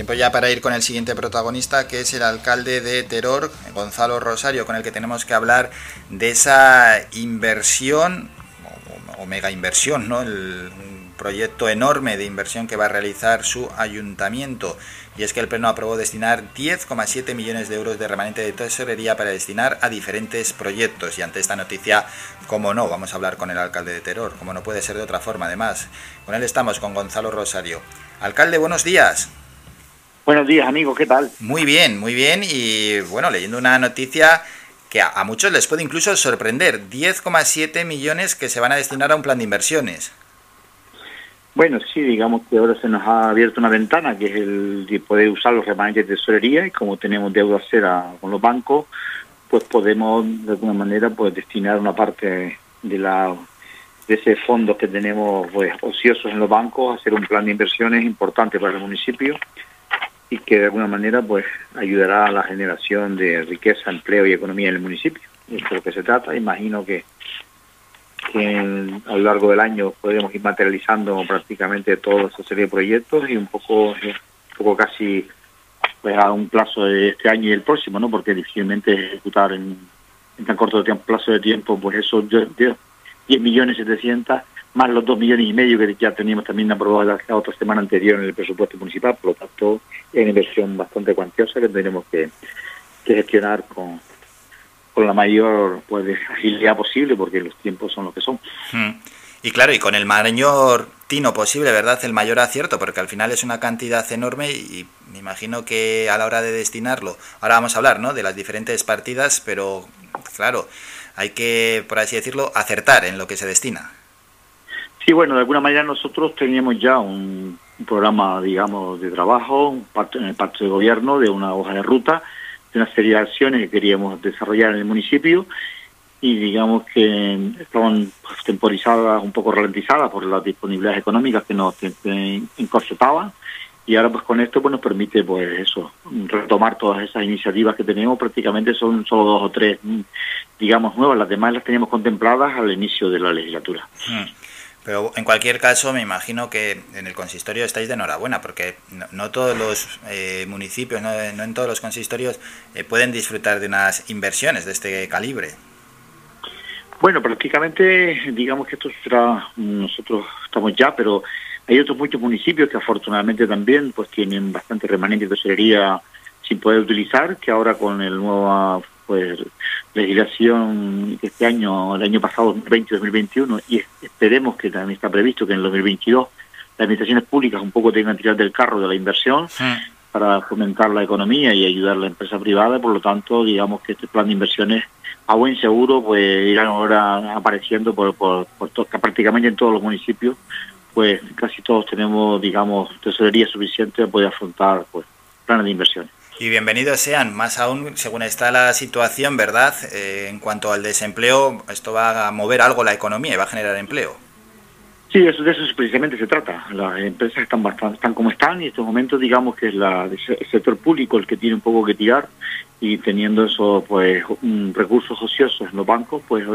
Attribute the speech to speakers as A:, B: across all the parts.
A: Tiempo ya para ir con el siguiente protagonista, que es el alcalde de Teror, Gonzalo Rosario, con el que tenemos que hablar de esa inversión, o, mega inversión, ¿no? Un proyecto enorme de inversión que va a realizar su ayuntamiento. Y es que el Pleno aprobó destinar 10,7 millones de euros de remanente de tesorería para destinar a diferentes proyectos. Y ante esta noticia, como no, vamos a hablar con el alcalde de Teror, como no puede ser de otra forma, además. Con él estamos, con Gonzalo Rosario. Alcalde, buenos días.
B: Buenos días, amigo, ¿qué tal?
A: Muy bien, muy bien. Y bueno, leyendo una noticia que a, muchos les puede incluso sorprender. 10,7 millones que se van a destinar a un plan de inversiones.
B: Bueno, sí, digamos que ahora se nos ha abierto una ventana que es el de poder usar los remanentes de tesorería y como tenemos deuda cera con los bancos, pues podemos de alguna manera pues destinar una parte de la de ese fondo que tenemos pues ociosos en los bancos a hacer un plan de inversiones importante para el municipio y que de alguna manera pues ayudará a la generación de riqueza, empleo y economía en el municipio. Es lo que se trata. Imagino que, a lo largo del año podremos ir materializando prácticamente toda esa serie de proyectos y un poco, un poco casi pues, a un plazo de este año y el próximo, ¿no? Porque difícilmente ejecutar en, tan corto plazo de tiempo, pues eso 10 millones 700 más los 2 millones y medio que ya teníamos también aprobados la otra semana anterior en el presupuesto municipal, por lo tanto es una inversión bastante cuantiosa que tenemos que, gestionar con, con la mayor pues, agilidad posible porque los tiempos son los que son.
A: Hmm. Y claro, y con el mayor tino posible, ¿verdad? El mayor acierto, porque al final es una cantidad enorme y me imagino que a la hora de destinarlo, ahora vamos a hablar, ¿no? De las diferentes partidas, pero claro, hay que, por así decirlo, acertar en lo que se destina.
B: Sí, bueno, de alguna manera nosotros teníamos ya un, programa, digamos, de trabajo, un en el pacto de gobierno, de una hoja de ruta, de una serie de acciones que queríamos desarrollar en el municipio y digamos que estaban temporizadas, un poco ralentizadas por las disponibilidades económicas que nos encorsetaban y ahora pues con esto pues nos permite pues eso, retomar todas esas iniciativas que tenemos, prácticamente son solo dos o tres, digamos, nuevas, las demás las teníamos contempladas al inicio de la legislatura.
A: Hmm. Pero en cualquier caso, me imagino que en el consistorio estáis de enhorabuena, porque no, todos los eh, municipios, no, en todos los consistorios eh, pueden disfrutar de unas inversiones de este calibre.
B: Bueno, prácticamente, digamos que esto será, nosotros estamos ya, pero hay otros muchos municipios que afortunadamente también pues tienen bastante remanente de tesorería sin poder utilizar, que ahora con el nuevo pues legislación este año, el año pasado 2020-2021 y esperemos que también está previsto que en el 2022 las administraciones públicas un poco tengan que tirar del carro de la inversión para fomentar la economía y ayudar a la empresa privada, por lo tanto digamos que este plan de inversiones a buen seguro pues irán ahora apareciendo por, por, prácticamente en todos los municipios pues casi todos tenemos digamos tesorería suficiente para poder afrontar pues planes de inversiones.
A: Y bienvenidos sean, más aún según está la situación, ¿verdad? Eh, en cuanto al desempleo, esto va a mover algo la economía y va a generar empleo.
B: Sí, eso, de eso precisamente se trata. Las empresas están bastante, están como están y en estos momentos digamos que es la, el sector público el que tiene un poco que tirar y teniendo eso pues recursos ociosos en los bancos pues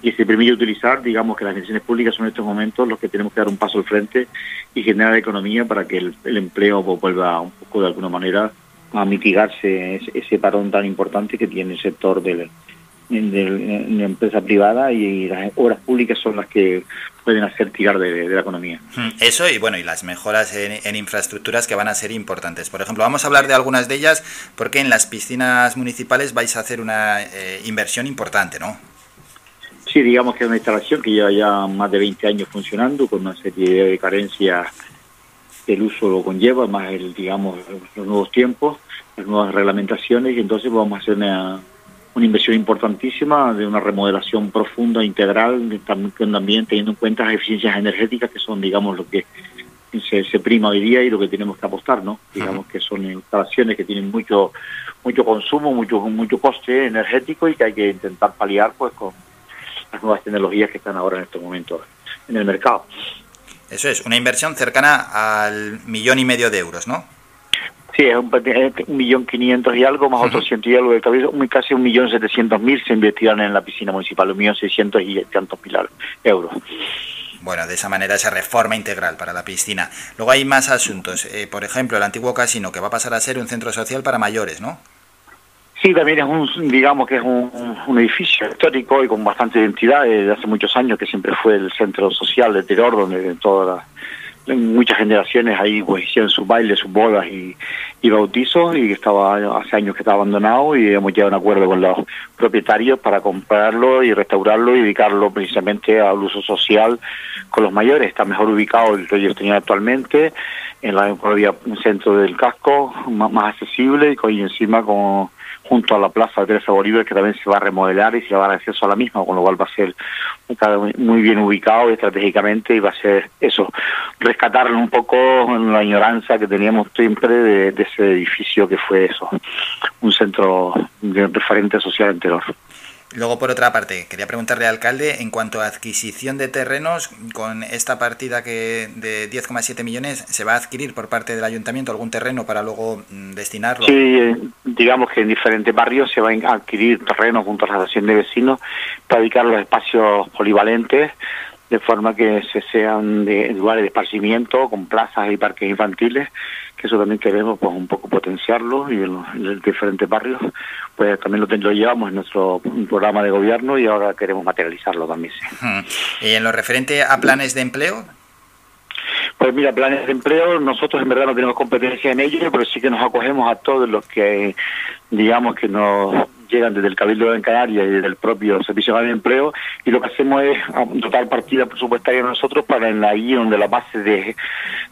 B: y se permite utilizar digamos que las instituciones públicas son en estos momentos los que tenemos que dar un paso al frente y generar economía para que el, el empleo pues, vuelva un poco de alguna manera a mitigarse ese parón tan importante que tiene el sector de la empresa privada y las obras públicas son las que pueden hacer tirar de, la economía.
A: Hmm, eso y bueno, y las mejoras en, infraestructuras que van a ser importantes. Por ejemplo, vamos a hablar de algunas de ellas porque en las piscinas municipales vais a hacer una eh, inversión importante, ¿no?
B: Sí, digamos que es una instalación que lleva ya más de 20 años funcionando con una serie de carencias el uso lo conlleva, más el, digamos, los nuevos tiempos, las nuevas reglamentaciones, y entonces vamos a hacer una, inversión importantísima de una remodelación profunda, integral, también teniendo en cuenta las eficiencias energéticas que son, digamos, lo que se, se prima hoy día y lo que tenemos que apostar, ¿no? Digamos que son instalaciones que tienen mucho mucho consumo, mucho mucho coste energético y que hay que intentar paliar pues con las nuevas tecnologías que están ahora en estos momentos en el mercado.
A: Eso es, una inversión cercana al millón y medio de euros, ¿no?
B: Sí, es un, millón quinientos y algo, más otros ciento y algo de cabeza, casi un millón setecientos mil se invirtieron en la piscina municipal, un millón seiscientos y tantos mil euros.
A: Bueno, de esa manera esa reforma integral para la piscina. Luego hay más asuntos. Eh, por ejemplo, el antiguo casino que va a pasar a ser un centro social para mayores, ¿no?
B: Sí, también es un, digamos que es un, edificio histórico y con bastante identidad desde hace muchos años que siempre fue el centro social de Terror donde todas muchas generaciones ahí pues hicieron sus bailes, sus bodas y, y bautizos y estaba hace años que estaba abandonado y hemos llegado a un acuerdo con los propietarios para comprarlo y restaurarlo y dedicarlo precisamente al uso social con los mayores. Está mejor ubicado el que ellos tenían actualmente en la un centro del casco, más, accesible y encima con junto a la plaza de Teresa Bolívar, que también se va a remodelar y se va a dar acceso a la misma, con lo cual va a ser muy bien ubicado estratégicamente y va a ser eso, rescatar un poco la ignorancia que teníamos siempre de, ese edificio que fue eso, un centro de referente social entero.
A: Luego, por otra parte, quería preguntarle al alcalde, en cuanto a adquisición de terrenos, con esta partida que de 10,7 millones, ¿se va a adquirir por parte del ayuntamiento algún terreno para luego mm, destinarlo?
B: Sí, digamos que en diferentes barrios se va a adquirir terrenos junto a la asociación de vecinos para dedicar los espacios polivalentes de forma que se sean de lugares de esparcimiento con plazas y parques infantiles que eso también queremos pues un poco potenciarlo y en los, diferentes barrios pues también lo, lo, llevamos en nuestro programa de gobierno y ahora queremos materializarlo también
A: y en lo referente a planes de empleo
B: pues mira, planes de empleo, nosotros en verdad no tenemos competencia en ello, pero sí que nos acogemos a todos los que, digamos, que nos llegan desde el Cabildo de Canarias y desde el propio Servicio de Empleo y lo que hacemos es dotar partida presupuestaria nosotros para en la ahí donde la base de,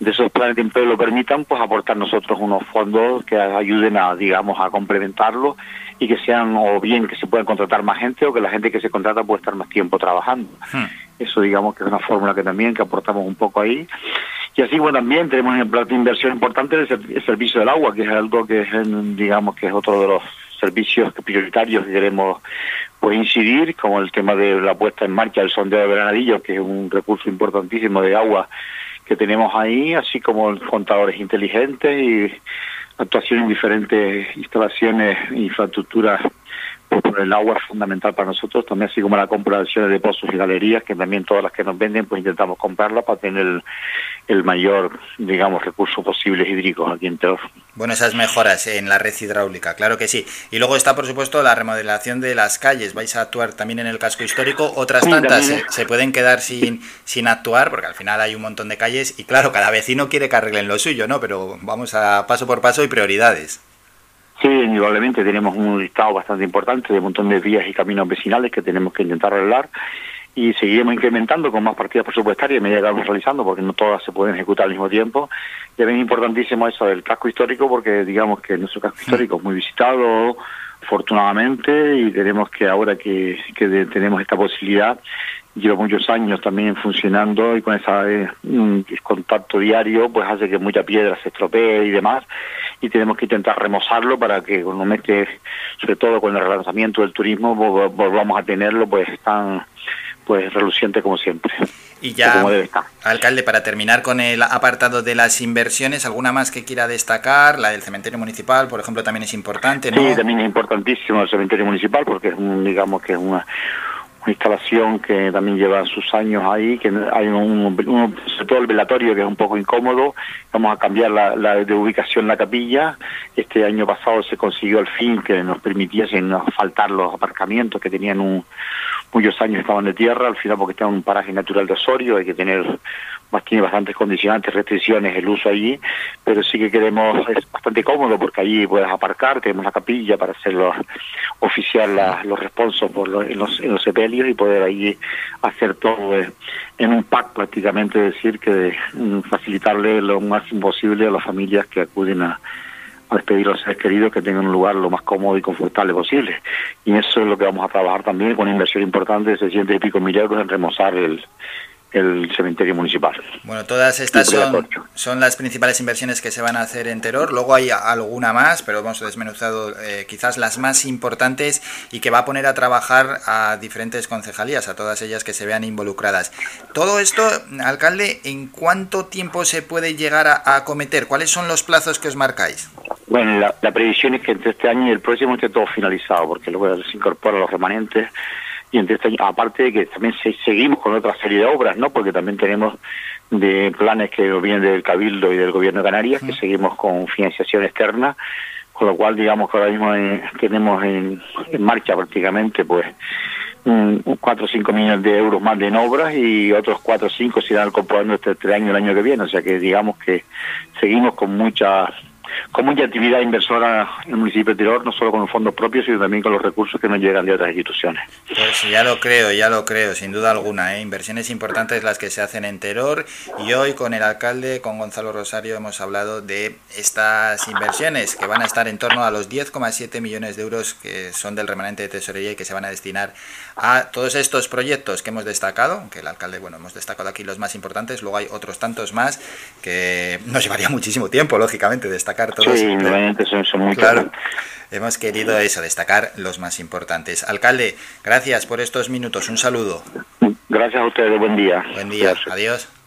B: de esos planes de empleo lo permitan, pues aportar nosotros unos fondos que ayuden a, digamos, a complementarlo y que sean o bien que se puedan contratar más gente o que la gente que se contrata pueda estar más tiempo trabajando. Hmm. Eso digamos que es una fórmula que también que aportamos un poco ahí. Y así, bueno, también tenemos en el plan de inversión importante el, servicio del agua, que es algo que es, digamos, que es otro de los servicios prioritarios que queremos pues incidir, como el tema de la puesta en marcha del sondeo de Granadillo, que es un recurso importantísimo de agua que tenemos ahí, así como contadores inteligentes y actuación en diferentes instalaciones e infraestructuras por el agua es fundamental para nosotros, también así como la compra de pozos y galerías, que también todas las que nos venden, pues intentamos comprarlas para tener el, mayor, digamos, recurso posible hídricos aquí en Teor.
A: Bueno, esas mejoras en la red hidráulica, claro que sí. Y luego está, por supuesto, la remodelación de las calles. ¿Vais a actuar también en el casco histórico? Otras tantas se, pueden quedar sin, sin actuar, porque al final hay un montón de calles y, claro, cada vecino quiere que arreglen lo suyo, ¿no? Pero vamos a paso por paso y prioridades.
B: Sí, indudablemente tenemos un listado bastante importante de un montón de vías y caminos vecinales que tenemos que intentar arreglar y seguiremos incrementando con más partidas presupuestarias a medida que vamos realizando porque no todas se pueden ejecutar al mismo tiempo. Y es importantísimo eso del casco histórico porque digamos que nuestro casco histórico es muy visitado, afortunadamente, y tenemos que ahora que, que tenemos esta posibilidad lleva muchos años también funcionando y con ese contacto diario pues hace que mucha piedra se estropee y demás y tenemos que intentar remozarlo para que cuando mete sobre todo con el relanzamiento del turismo volvamos a tenerlo pues tan pues reluciente como siempre.
A: Y ya alcalde para terminar con el apartado de las inversiones alguna más que quiera destacar la del cementerio municipal por ejemplo también es importante
B: ¿no? sí también es importantísimo el cementerio municipal porque es un, digamos que es una instalación que también lleva sus años ahí, que hay un, sobre todo el velatorio que es un poco incómodo, vamos a cambiar la, la, de ubicación la capilla, este año pasado se consiguió al fin que nos permitiese no faltar los aparcamientos que tenían un, muchos años estaban de tierra, al final porque está en un paraje natural de Osorio, hay que tener tiene bastantes condicionantes, restricciones el uso allí, pero sí que queremos, es bastante cómodo porque allí puedes aparcar, tenemos la capilla para hacer los, oficial los responsos por los, en, los, en los sepelios y poder allí hacer todo en un pack prácticamente, decir que mm, facilitarle lo máximo posible a las familias que acuden a, a despedir a los seres queridos que tengan un lugar lo más cómodo y confortable posible. Y eso es lo que vamos a trabajar también con una inversión importante de 600 y pico mil euros en remozar el, el cementerio municipal.
A: Bueno, todas estas son, son, las principales inversiones que se van a hacer en Teror. Luego hay alguna más, pero hemos desmenuzado eh, quizás las más importantes y que va a poner a trabajar a diferentes concejalías, a todas ellas que se vean involucradas. Todo esto, alcalde, ¿en cuánto tiempo se puede llegar a, acometer? ¿Cuáles son los plazos que os marcáis?
B: Bueno, la, previsión es que entre este año y el próximo esté todo finalizado, porque luego se incorporan los remanentes y entre este aparte de que también seguimos con otra serie de obras, ¿no? Porque también tenemos de planes que vienen del Cabildo y del Gobierno de Canarias, que seguimos con financiación externa, con lo cual digamos que ahora mismo eh, tenemos en, marcha prácticamente pues un, 4 o 5 millones de euros más de en obras y otros 4 o 5 se irán comprando este, este año el año que viene, o sea que digamos que seguimos con mucha con mucha actividad inversora en el municipio de Tirol, no solo con los fondos propios, sino también con los recursos que nos llegan de otras instituciones.
A: Pues ya lo creo, ya lo creo, sin duda alguna. ¿eh? Inversiones importantes las que se hacen en Teror y hoy con el alcalde, con Gonzalo Rosario, hemos hablado de estas inversiones que van a estar en torno a los 10,7 millones de euros que son del remanente de tesorería y que se van a destinar a todos estos proyectos que hemos destacado, que el alcalde, bueno, hemos destacado aquí los más importantes, luego hay otros tantos más que nos llevaría muchísimo tiempo, lógicamente, destacar
B: Sí,
A: Hemos querido eso, destacar los más importantes. Alcalde, gracias por estos minutos. Un saludo.
B: Gracias a ustedes. Buen día.
A: Buen día. Adiós.